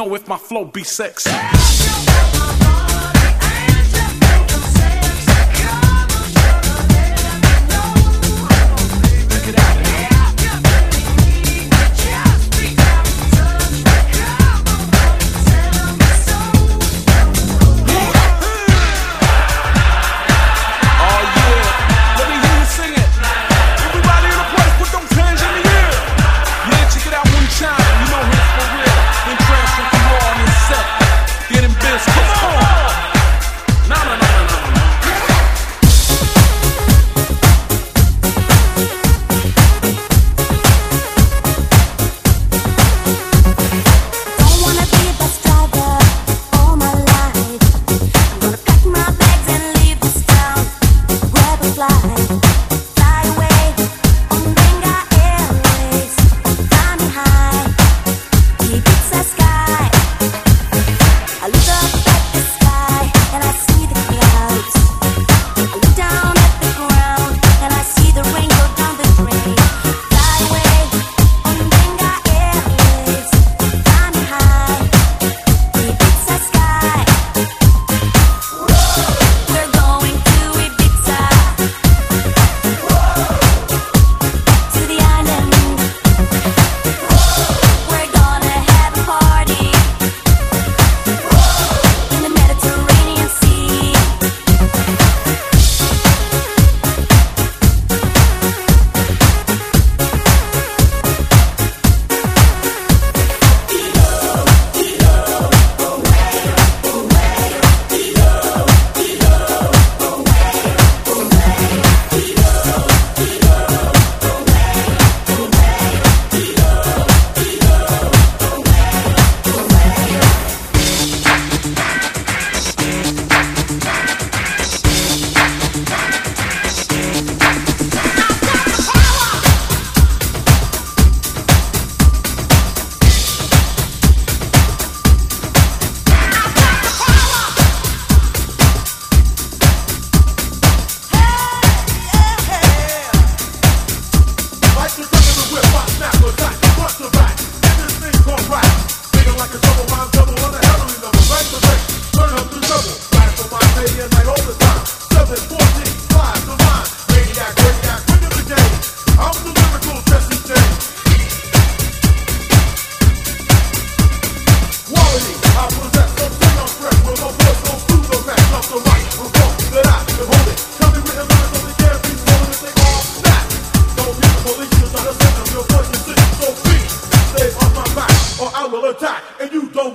know if my flow be sexy.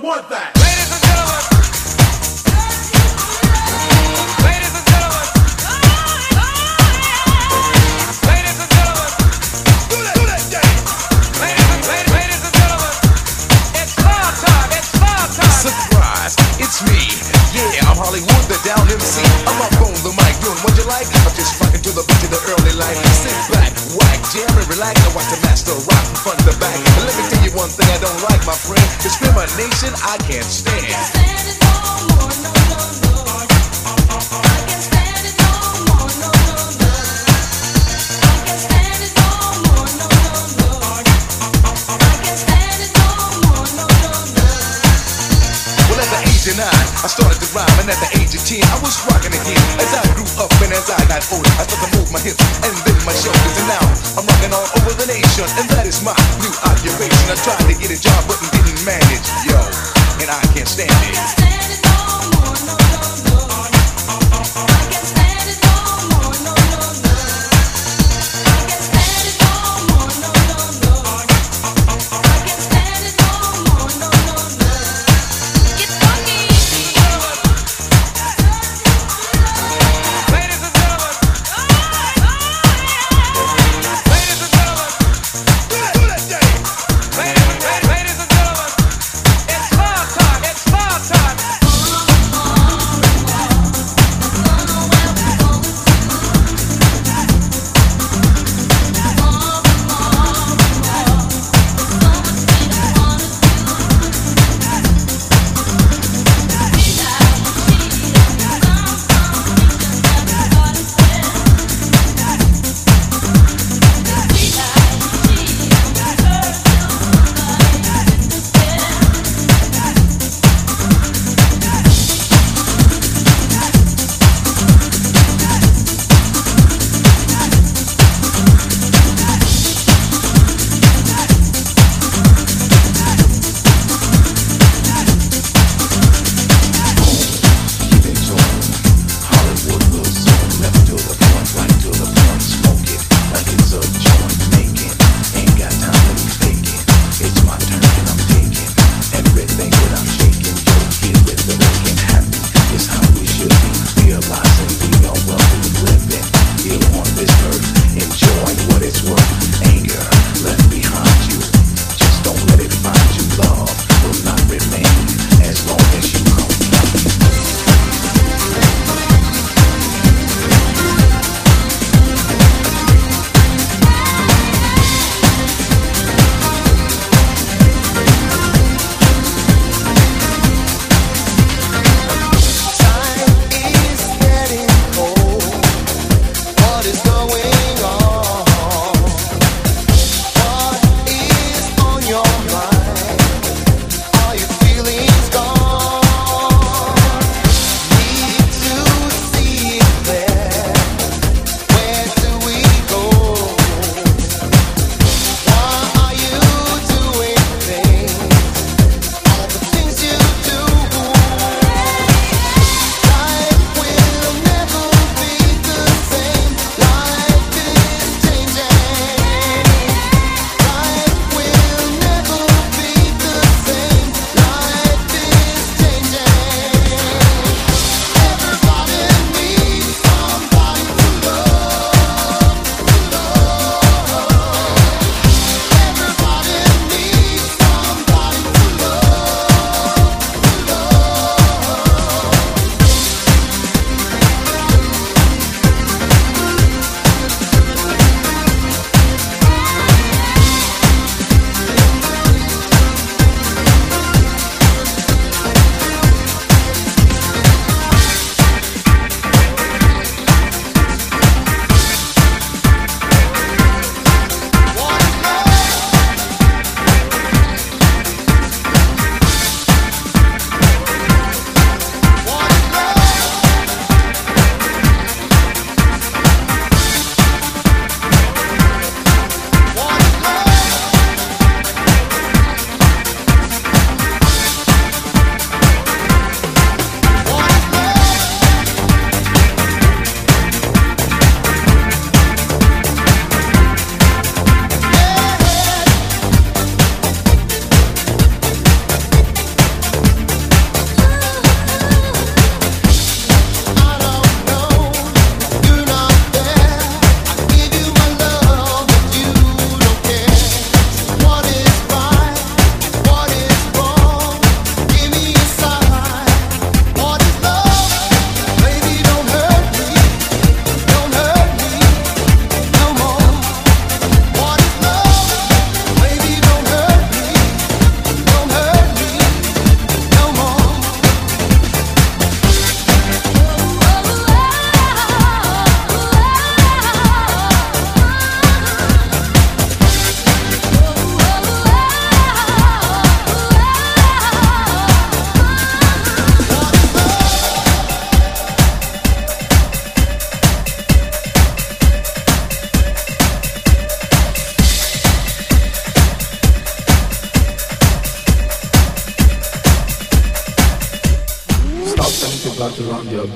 Want that.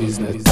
Business.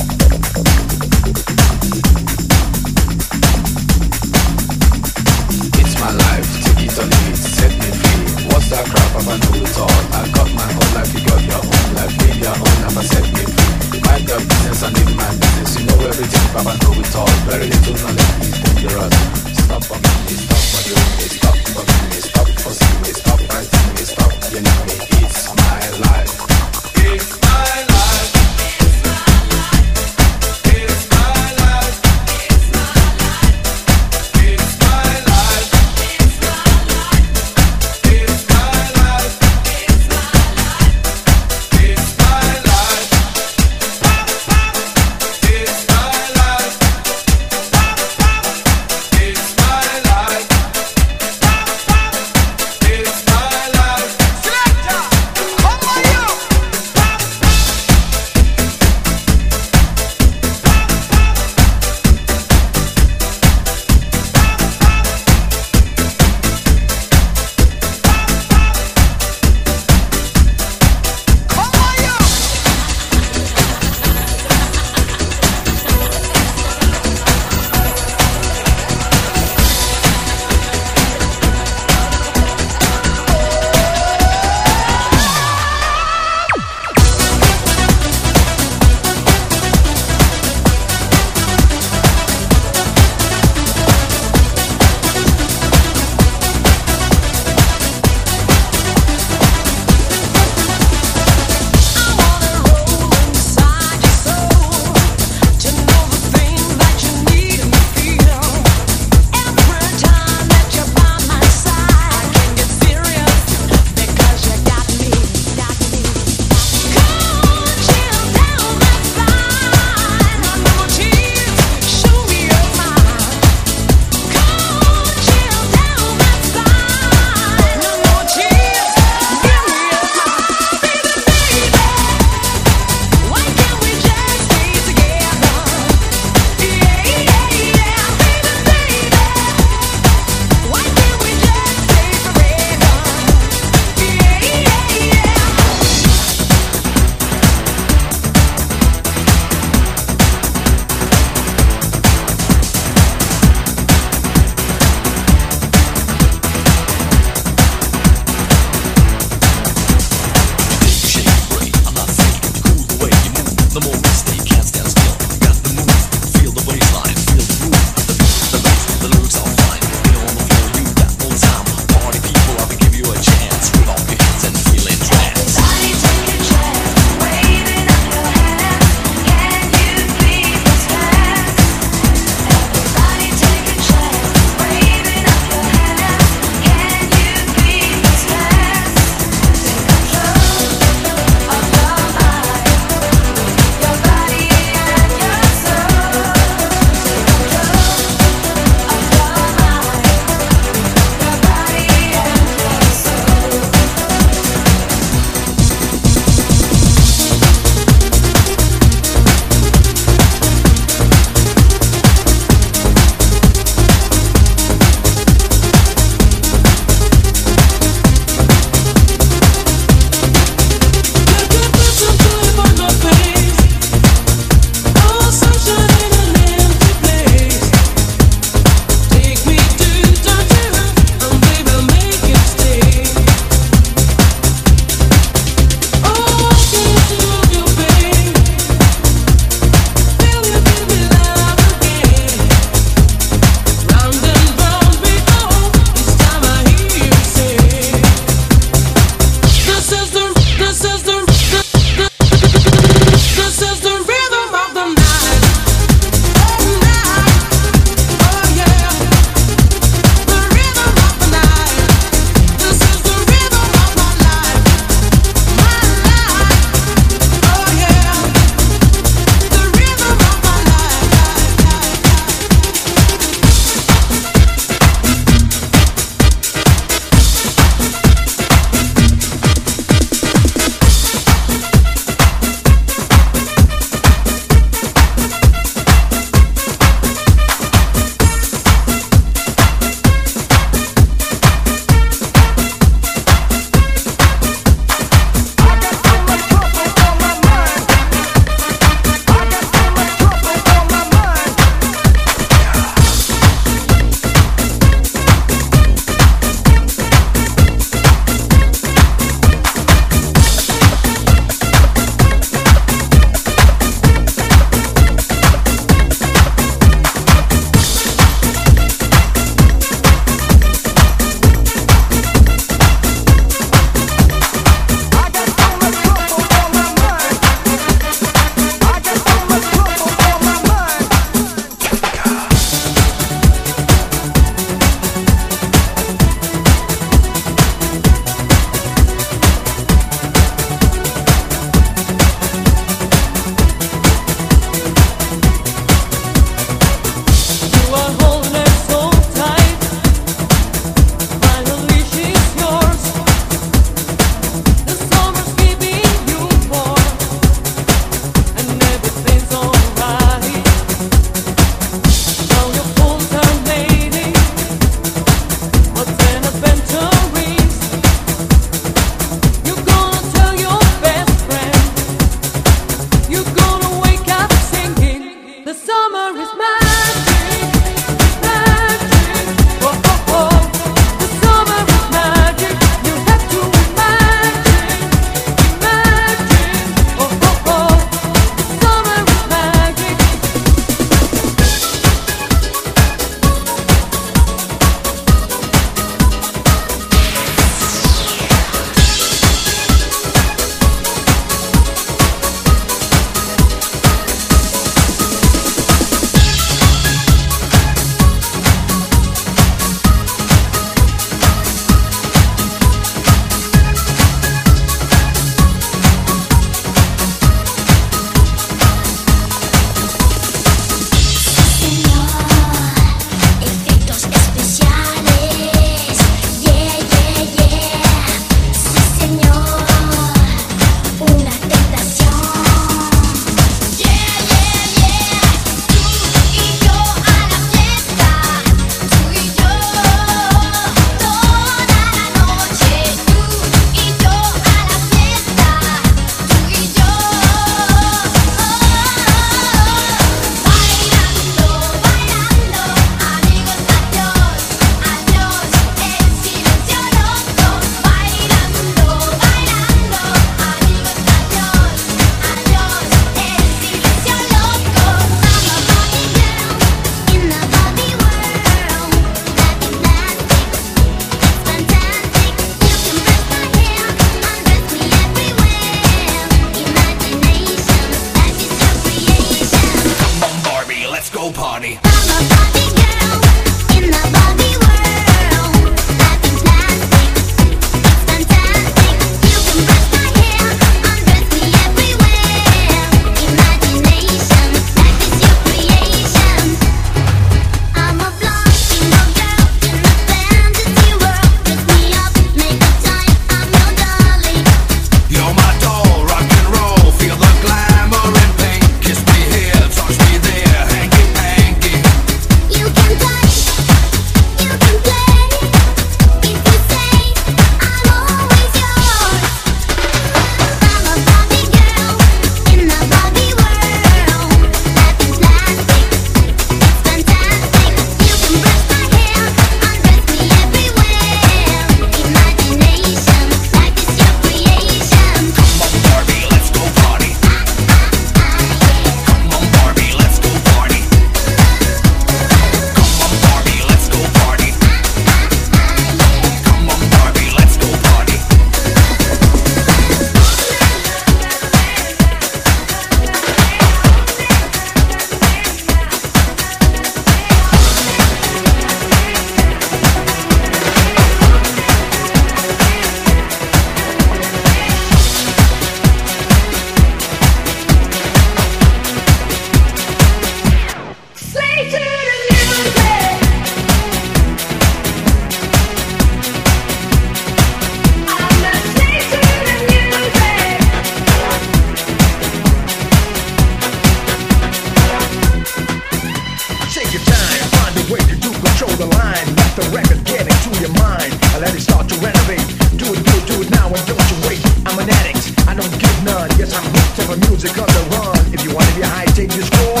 Let the record get into your mind let it start to renovate. Do it, do it, do it now and don't you wait. I'm an addict, I don't give none. Yes, I'm hooked to the music on the run. If you wanna be high, take your score.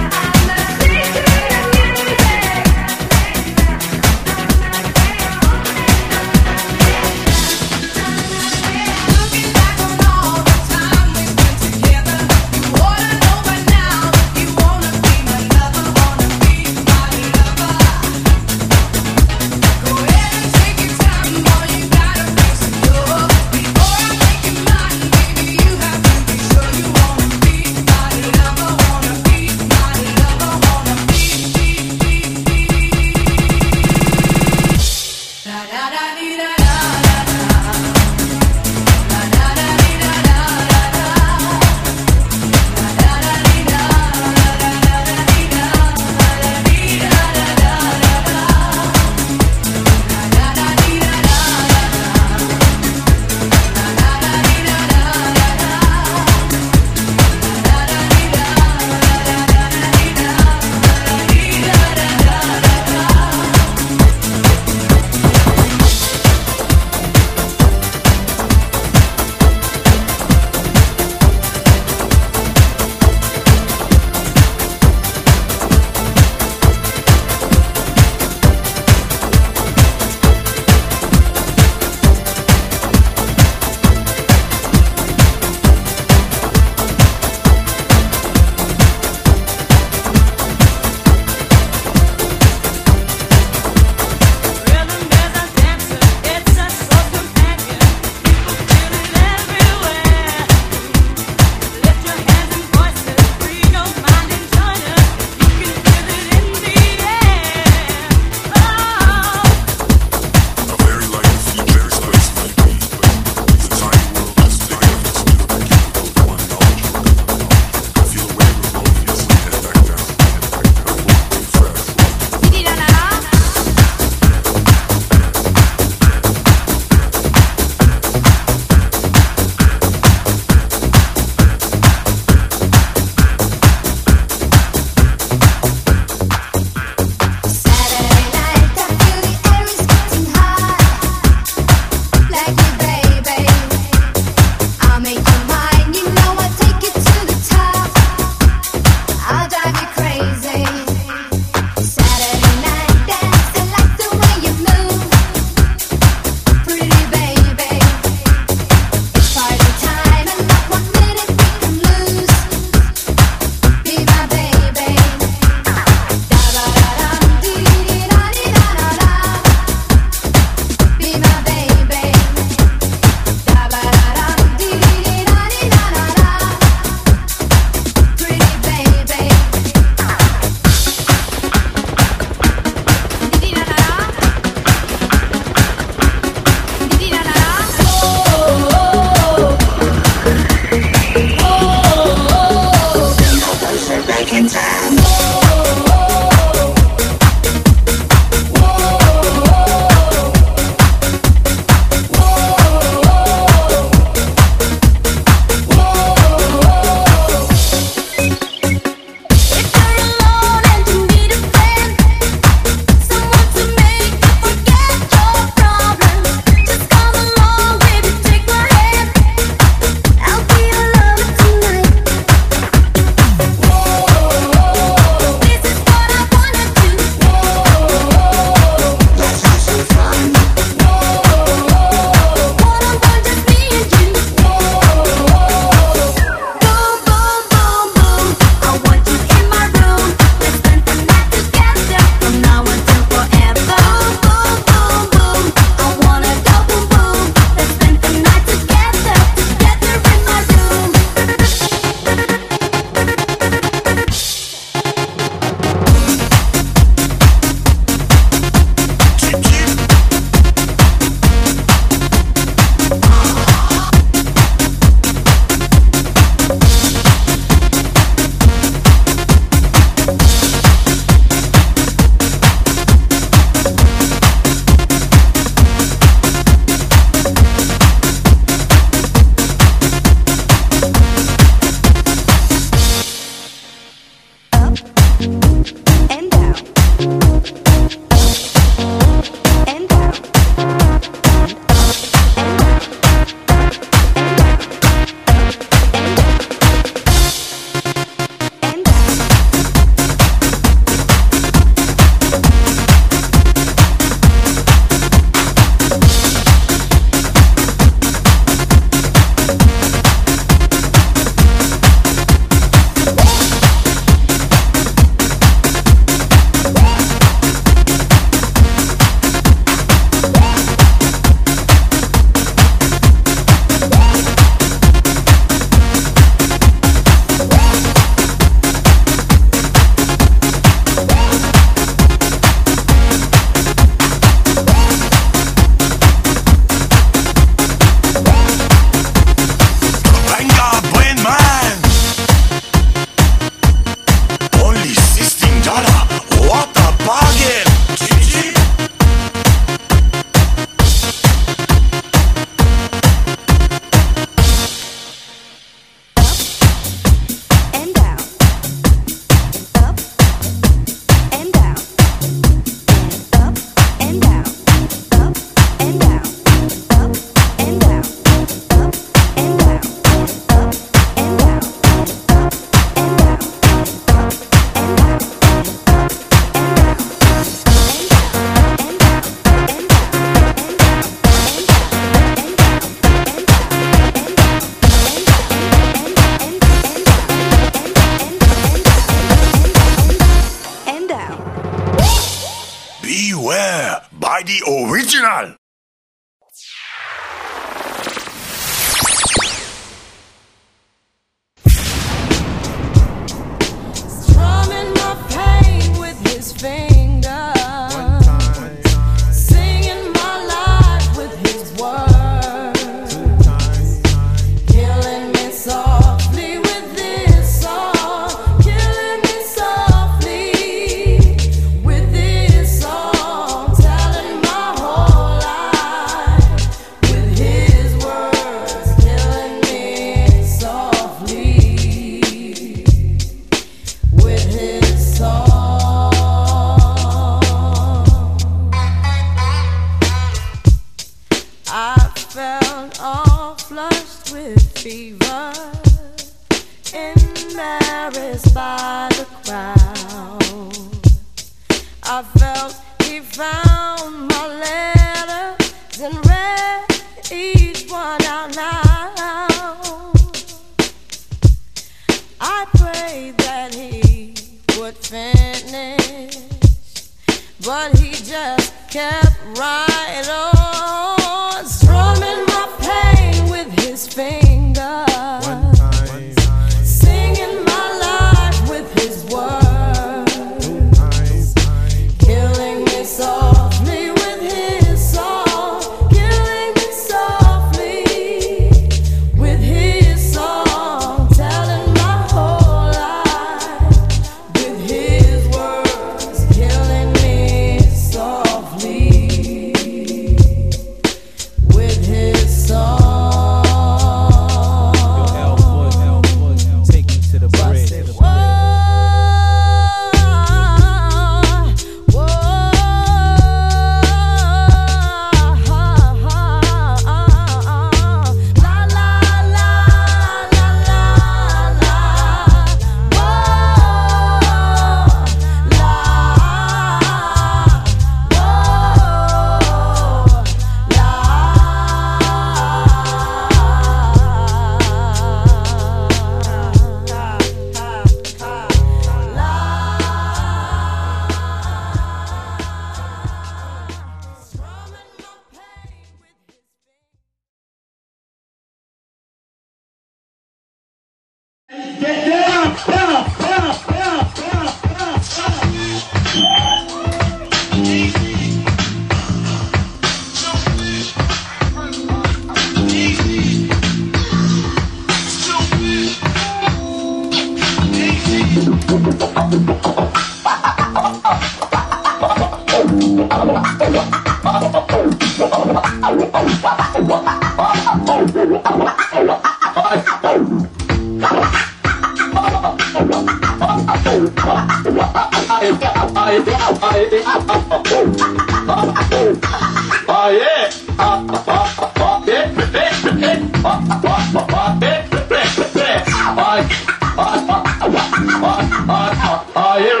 Ah, you have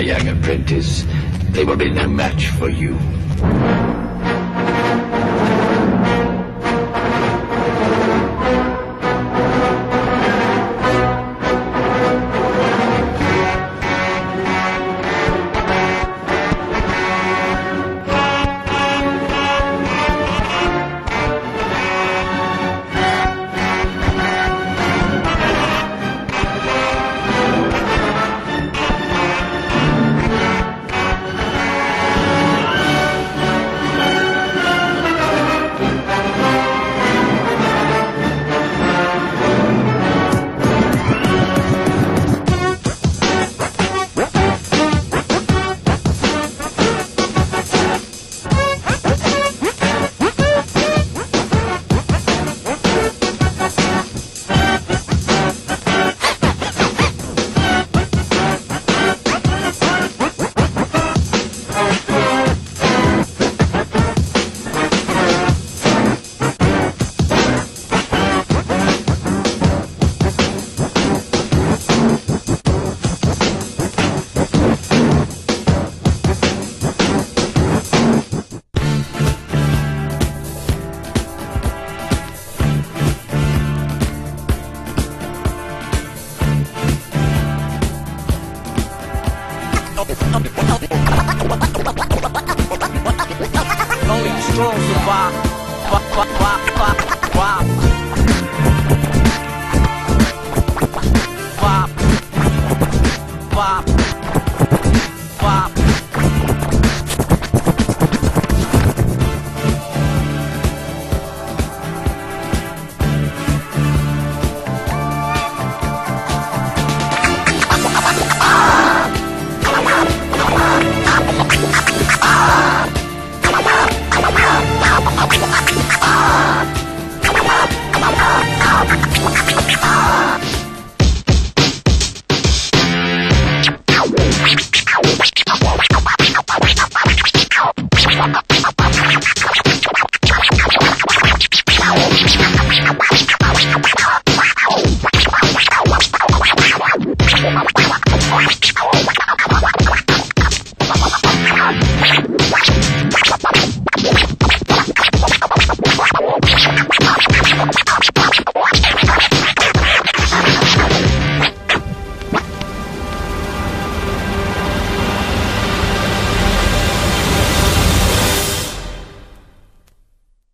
young apprentice. they will be no match for you. 中出发，发发发发。